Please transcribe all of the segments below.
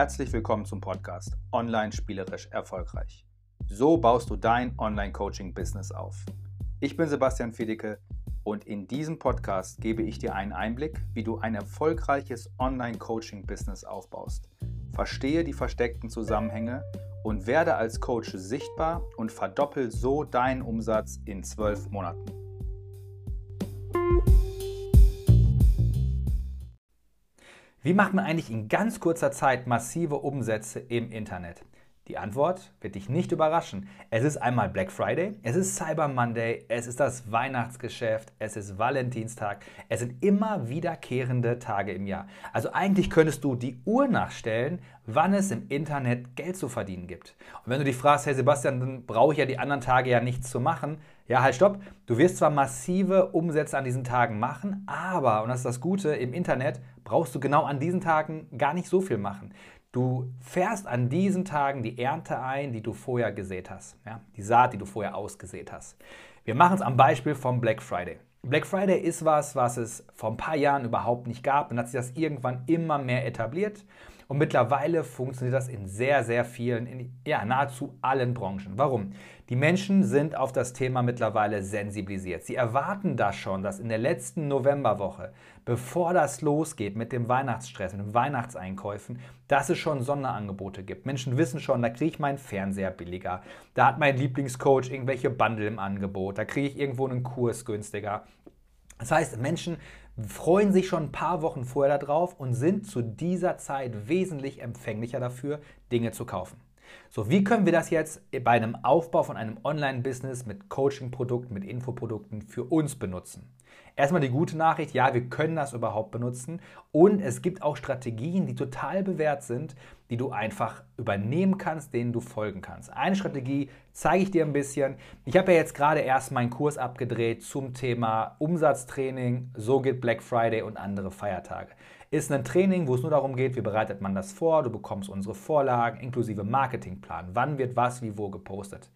Herzlich willkommen zum Podcast Online spielerisch erfolgreich. So baust du dein Online-Coaching-Business auf. Ich bin Sebastian Fiedicke und in diesem Podcast gebe ich dir einen Einblick, wie du ein erfolgreiches Online-Coaching-Business aufbaust. Verstehe die versteckten Zusammenhänge und werde als Coach sichtbar und verdoppel so deinen Umsatz in zwölf Monaten. Wie macht man eigentlich in ganz kurzer Zeit massive Umsätze im Internet? Die Antwort wird dich nicht überraschen. Es ist einmal Black Friday, es ist Cyber Monday, es ist das Weihnachtsgeschäft, es ist Valentinstag, es sind immer wiederkehrende Tage im Jahr. Also eigentlich könntest du die Uhr nachstellen, wann es im Internet Geld zu verdienen gibt. Und wenn du dich fragst, hey Sebastian, dann brauche ich ja die anderen Tage ja nichts zu machen. Ja, halt, stopp. Du wirst zwar massive Umsätze an diesen Tagen machen, aber, und das ist das Gute, im Internet brauchst du genau an diesen Tagen gar nicht so viel machen. Du fährst an diesen Tagen die Ernte ein, die du vorher gesät hast. Ja? Die Saat, die du vorher ausgesät hast. Wir machen es am Beispiel vom Black Friday. Black Friday ist was, was es vor ein paar Jahren überhaupt nicht gab. Dann hat sich das irgendwann immer mehr etabliert. Und mittlerweile funktioniert das in sehr, sehr vielen, in ja, nahezu allen Branchen. Warum? Die Menschen sind auf das Thema mittlerweile sensibilisiert. Sie erwarten das schon, dass in der letzten Novemberwoche, bevor das losgeht mit dem Weihnachtsstress, mit den Weihnachtseinkäufen, dass es schon Sonderangebote gibt. Menschen wissen schon, da kriege ich meinen Fernseher billiger, da hat mein Lieblingscoach irgendwelche Bundle im Angebot, da kriege ich irgendwo einen Kurs günstiger. Das heißt, Menschen freuen sich schon ein paar Wochen vorher darauf und sind zu dieser Zeit wesentlich empfänglicher dafür, Dinge zu kaufen. So, wie können wir das jetzt bei einem Aufbau von einem Online-Business mit Coaching-Produkten, mit Infoprodukten für uns benutzen? Erstmal die gute Nachricht, ja, wir können das überhaupt benutzen und es gibt auch Strategien, die total bewährt sind, die du einfach übernehmen kannst, denen du folgen kannst. Eine Strategie zeige ich dir ein bisschen. Ich habe ja jetzt gerade erst meinen Kurs abgedreht zum Thema Umsatztraining, so geht Black Friday und andere Feiertage. Ist ein Training, wo es nur darum geht, wie bereitet man das vor, du bekommst unsere Vorlagen inklusive Marketingplan, wann wird was wie wo gepostet.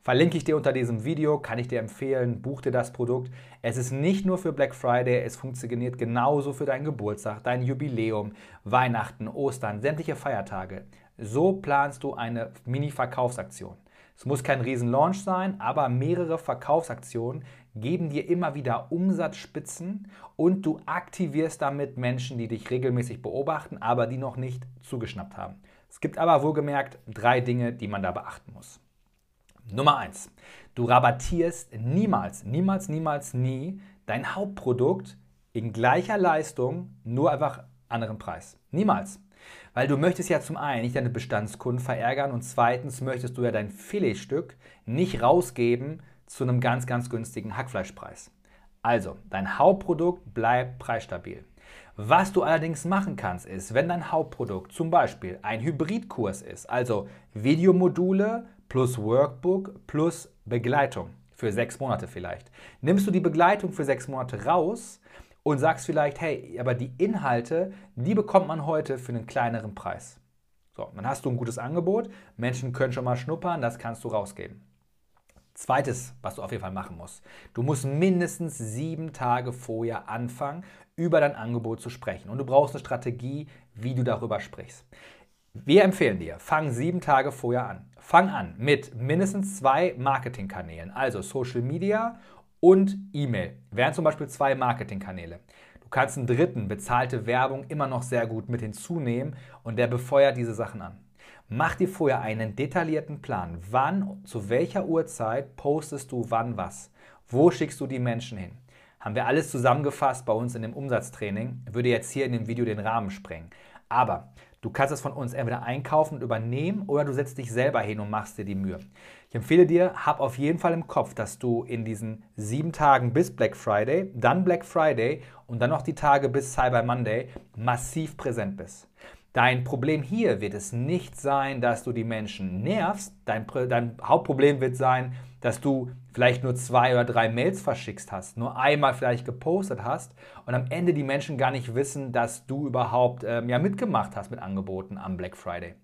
Verlinke ich dir unter diesem Video, kann ich dir empfehlen, buch dir das Produkt. Es ist nicht nur für Black Friday, es funktioniert genauso für deinen Geburtstag, dein Jubiläum, Weihnachten, Ostern, sämtliche Feiertage. So planst du eine Mini-Verkaufsaktion. Es muss kein Riesen-Launch sein, aber mehrere Verkaufsaktionen geben dir immer wieder Umsatzspitzen und du aktivierst damit Menschen, die dich regelmäßig beobachten, aber die noch nicht zugeschnappt haben. Es gibt aber wohlgemerkt drei Dinge, die man da beachten muss. Nummer eins: Du rabattierst niemals, niemals, niemals, nie dein Hauptprodukt in gleicher Leistung, nur einfach anderen Preis. Niemals. Weil du möchtest ja zum einen nicht deine Bestandskunden verärgern und zweitens möchtest du ja dein Filetstück nicht rausgeben zu einem ganz, ganz günstigen Hackfleischpreis. Also, dein Hauptprodukt bleibt preisstabil. Was du allerdings machen kannst, ist, wenn dein Hauptprodukt zum Beispiel ein Hybridkurs ist, also Videomodule plus Workbook plus Begleitung für sechs Monate vielleicht. Nimmst du die Begleitung für sechs Monate raus und sagst vielleicht, hey, aber die Inhalte, die bekommt man heute für einen kleineren Preis. So, dann hast du ein gutes Angebot, Menschen können schon mal schnuppern, das kannst du rausgeben. Zweites, was du auf jeden Fall machen musst. Du musst mindestens sieben Tage vorher anfangen, über dein Angebot zu sprechen. Und du brauchst eine Strategie, wie du darüber sprichst. Wir empfehlen dir, fang sieben Tage vorher an. Fang an mit mindestens zwei Marketingkanälen, also Social Media und E-Mail. Wären zum Beispiel zwei Marketingkanäle. Du kannst einen dritten, bezahlte Werbung, immer noch sehr gut mit hinzunehmen und der befeuert diese Sachen an. Mach dir vorher einen detaillierten Plan. Wann, zu welcher Uhrzeit postest du wann was? Wo schickst du die Menschen hin? Haben wir alles zusammengefasst bei uns in dem Umsatztraining. Würde jetzt hier in dem Video den Rahmen sprengen. Aber Du kannst es von uns entweder einkaufen und übernehmen oder du setzt dich selber hin und machst dir die Mühe. Ich empfehle dir, hab auf jeden Fall im Kopf, dass du in diesen sieben Tagen bis Black Friday, dann Black Friday und dann noch die Tage bis Cyber Monday massiv präsent bist. Dein Problem hier wird es nicht sein, dass du die Menschen nervst. Dein, dein, Hauptproblem wird sein, dass du vielleicht nur zwei oder drei Mails verschickt hast, nur einmal vielleicht gepostet hast und am Ende die Menschen gar nicht wissen, dass du überhaupt ähm, ja, mitgemacht hast mit Angeboten am Black Friday.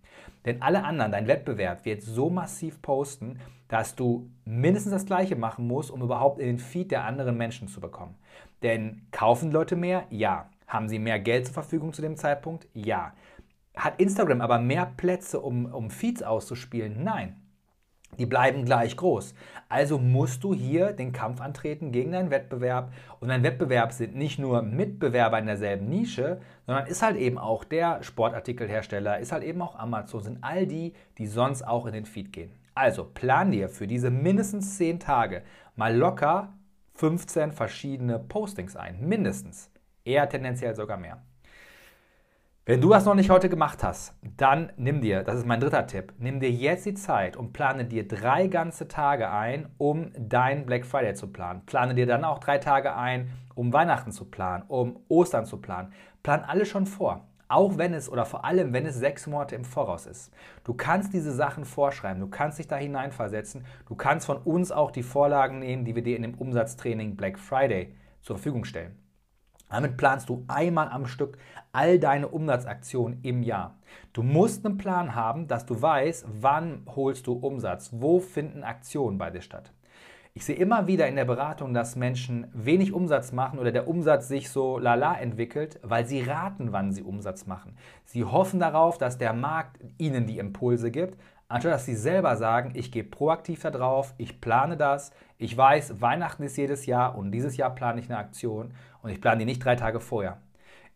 Denn alle anderen, dein Wettbewerb wird so massiv posten, dass du mindestens das Gleiche machen musst, um überhaupt in den Feed der anderen Menschen zu bekommen. Denn kaufen Leute mehr? Ja. Haben sie mehr Geld zur Verfügung zu dem Zeitpunkt? Ja. Hat Instagram aber mehr Plätze, um, um Feeds auszuspielen? Nein. Die bleiben gleich groß. Also musst du hier den Kampf antreten gegen deinen Wettbewerb. Und dein Wettbewerb sind nicht nur Mitbewerber in derselben Nische, sondern ist halt eben auch der Sportartikelhersteller, ist halt eben auch Amazon, sind all die, die sonst auch in den Feed gehen. Also plan dir für diese mindestens 10 Tage mal locker 15 verschiedene Postings ein. Mindestens. Eher tendenziell sogar mehr. Wenn du das noch nicht heute gemacht hast, dann nimm dir, das ist mein dritter Tipp, nimm dir jetzt die Zeit und plane dir drei ganze Tage ein, um deinen Black Friday zu planen. Plane dir dann auch drei Tage ein, um Weihnachten zu planen, um Ostern zu planen. Plan alles schon vor. Auch wenn es oder vor allem, wenn es sechs Monate im Voraus ist. Du kannst diese Sachen vorschreiben, du kannst dich da hineinversetzen, du kannst von uns auch die Vorlagen nehmen, die wir dir in dem Umsatztraining Black Friday zur Verfügung stellen. Damit planst du einmal am Stück all deine Umsatzaktionen im Jahr. Du musst einen Plan haben, dass du weißt, wann holst du Umsatz, wo finden Aktionen bei dir statt. Ich sehe immer wieder in der Beratung, dass Menschen wenig Umsatz machen oder der Umsatz sich so lala entwickelt, weil sie raten, wann sie Umsatz machen. Sie hoffen darauf, dass der Markt ihnen die Impulse gibt, anstatt dass sie selber sagen, ich gehe proaktiv da drauf, ich plane das, ich weiß, Weihnachten ist jedes Jahr und dieses Jahr plane ich eine Aktion und ich plane die nicht drei Tage vorher.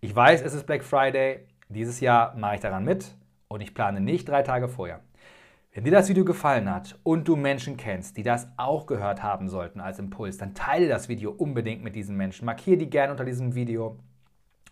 Ich weiß, es ist Black Friday, dieses Jahr mache ich daran mit und ich plane nicht drei Tage vorher. Wenn dir das Video gefallen hat und du Menschen kennst, die das auch gehört haben sollten als Impuls, dann teile das Video unbedingt mit diesen Menschen. Markiere die gerne unter diesem Video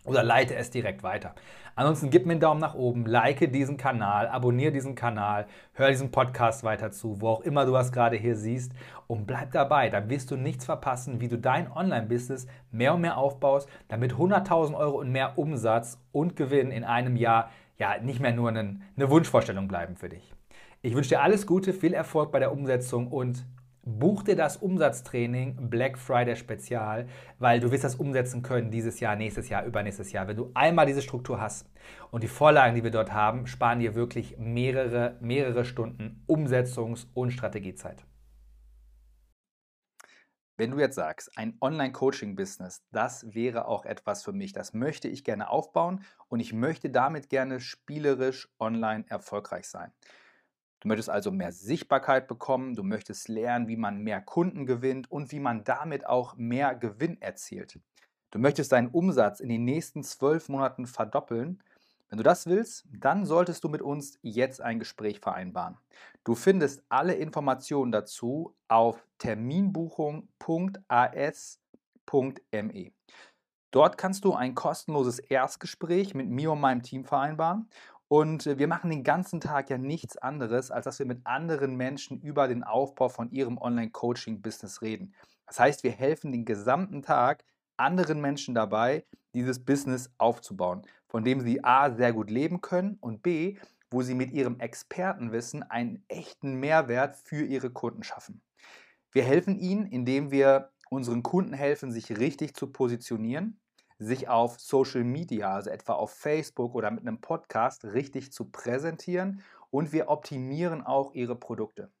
oder leite es direkt weiter. Ansonsten gib mir einen Daumen nach oben, like diesen Kanal, abonniere diesen Kanal, hör diesen Podcast weiter zu, wo auch immer du das gerade hier siehst und bleib dabei. Dann wirst du nichts verpassen, wie du dein Online-Business mehr und mehr aufbaust, damit 100.000 Euro und mehr Umsatz und Gewinn in einem Jahr ja nicht mehr nur eine, Wunschvorstellung bleiben für dich. Ich wünsche dir alles Gute, viel Erfolg bei der Umsetzung und Buch dir das Umsatztraining Black Friday Spezial, weil du wirst das umsetzen können dieses Jahr, nächstes Jahr, übernächstes Jahr. Wenn du einmal diese Struktur hast und die Vorlagen, die wir dort haben, sparen dir wirklich mehrere, mehrere Stunden Umsetzungs- und Strategiezeit. Wenn du jetzt sagst, ein Online-Coaching-Business, das wäre auch etwas für mich, das möchte ich gerne aufbauen und ich möchte damit gerne spielerisch online erfolgreich sein Du möchtest also mehr Sichtbarkeit bekommen, du möchtest lernen, wie man mehr Kunden gewinnt und wie man damit auch mehr Gewinn erzielt. Du möchtest deinen Umsatz in den nächsten zwölf Monaten verdoppeln. Wenn du das willst, dann solltest du mit uns jetzt ein Gespräch vereinbaren. Du findest alle Informationen dazu auf terminbuchung.as.me. Dort kannst du ein kostenloses Erstgespräch mit mir und meinem Team vereinbaren und äh, wir machen den ganzen Tag ja nichts anderes, als dass wir mit anderen Menschen über den Aufbau von ihrem Online-Coaching-Business reden. Das heißt, wir helfen den gesamten Tag anderen Menschen dabei, dieses Business aufzubauen, von dem sie A sehr gut leben können und B, wo sie mit ihrem Expertenwissen einen echten Mehrwert für ihre Kunden schaffen. Wir helfen ihnen, indem wir unseren Kunden helfen, sich richtig zu positionieren sich auf Social Media, also etwa auf Facebook oder mit einem Podcast, richtig zu präsentieren und wir optimieren auch ihre Produkte.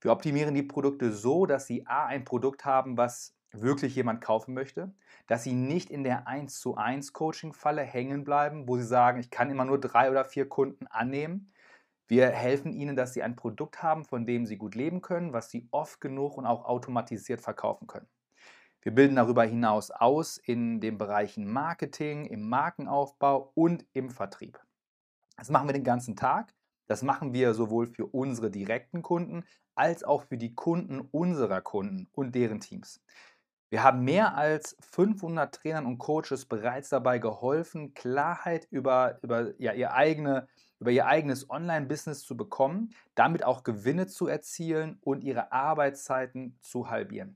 Wir optimieren die Produkte so, dass sie A, ein Produkt haben, was wirklich jemand kaufen möchte, dass sie nicht in der 1 zu 1 Coaching-Falle hängen bleiben, wo sie sagen, ich kann immer nur drei oder vier Kunden annehmen. Wir helfen ihnen, dass sie ein Produkt haben, von dem sie gut leben können, was sie oft genug und auch automatisiert verkaufen können. Wir bilden darüber hinaus aus in den Bereichen Marketing, im Markenaufbau und im Vertrieb. Das machen wir den ganzen Tag. Das machen wir sowohl für unsere direkten Kunden als auch für die Kunden unserer Kunden und deren Teams. Wir haben mehr als 500 Trainern und Coaches bereits dabei geholfen, Klarheit über, über, ja, ihr, eigene, über ihr eigenes Online-Business zu bekommen, damit auch Gewinne zu erzielen und ihre Arbeitszeiten zu halbieren.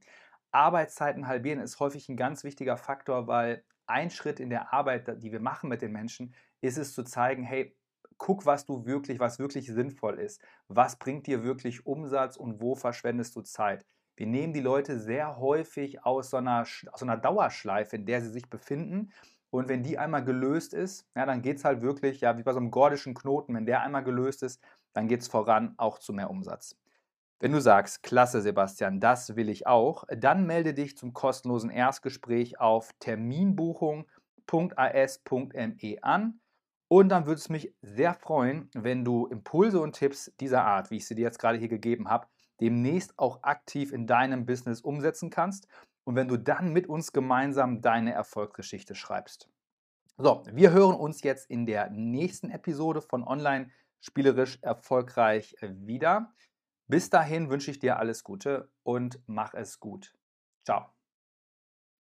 Arbeitszeiten halbieren ist häufig ein ganz wichtiger Faktor, weil ein Schritt in der Arbeit, die wir machen mit den Menschen, ist es zu zeigen, hey, guck, was du wirklich, was wirklich sinnvoll ist. Was bringt dir wirklich Umsatz und wo verschwendest du Zeit? Wir nehmen die Leute sehr häufig aus so einer, aus so einer Dauerschleife, in der sie sich befinden. Und wenn die einmal gelöst ist, ja, dann geht es halt wirklich, ja, wie bei so einem gordischen Knoten, wenn der einmal gelöst ist, dann geht es voran auch zu mehr Umsatz. Wenn du sagst, klasse Sebastian, das will ich auch, dann melde dich zum kostenlosen Erstgespräch auf terminbuchung.as.me an Und dann würde es mich sehr freuen, wenn du Impulse und Tipps dieser Art, wie ich sie dir jetzt gerade hier gegeben habe, demnächst auch aktiv in deinem Business umsetzen kannst und wenn du dann mit uns gemeinsam deine Erfolgsgeschichte schreibst. So, wir hören uns jetzt in der nächsten Episode von Online spielerisch erfolgreich wieder. Bis dahin wünsche ich dir alles Gute und mach es gut. Ciao.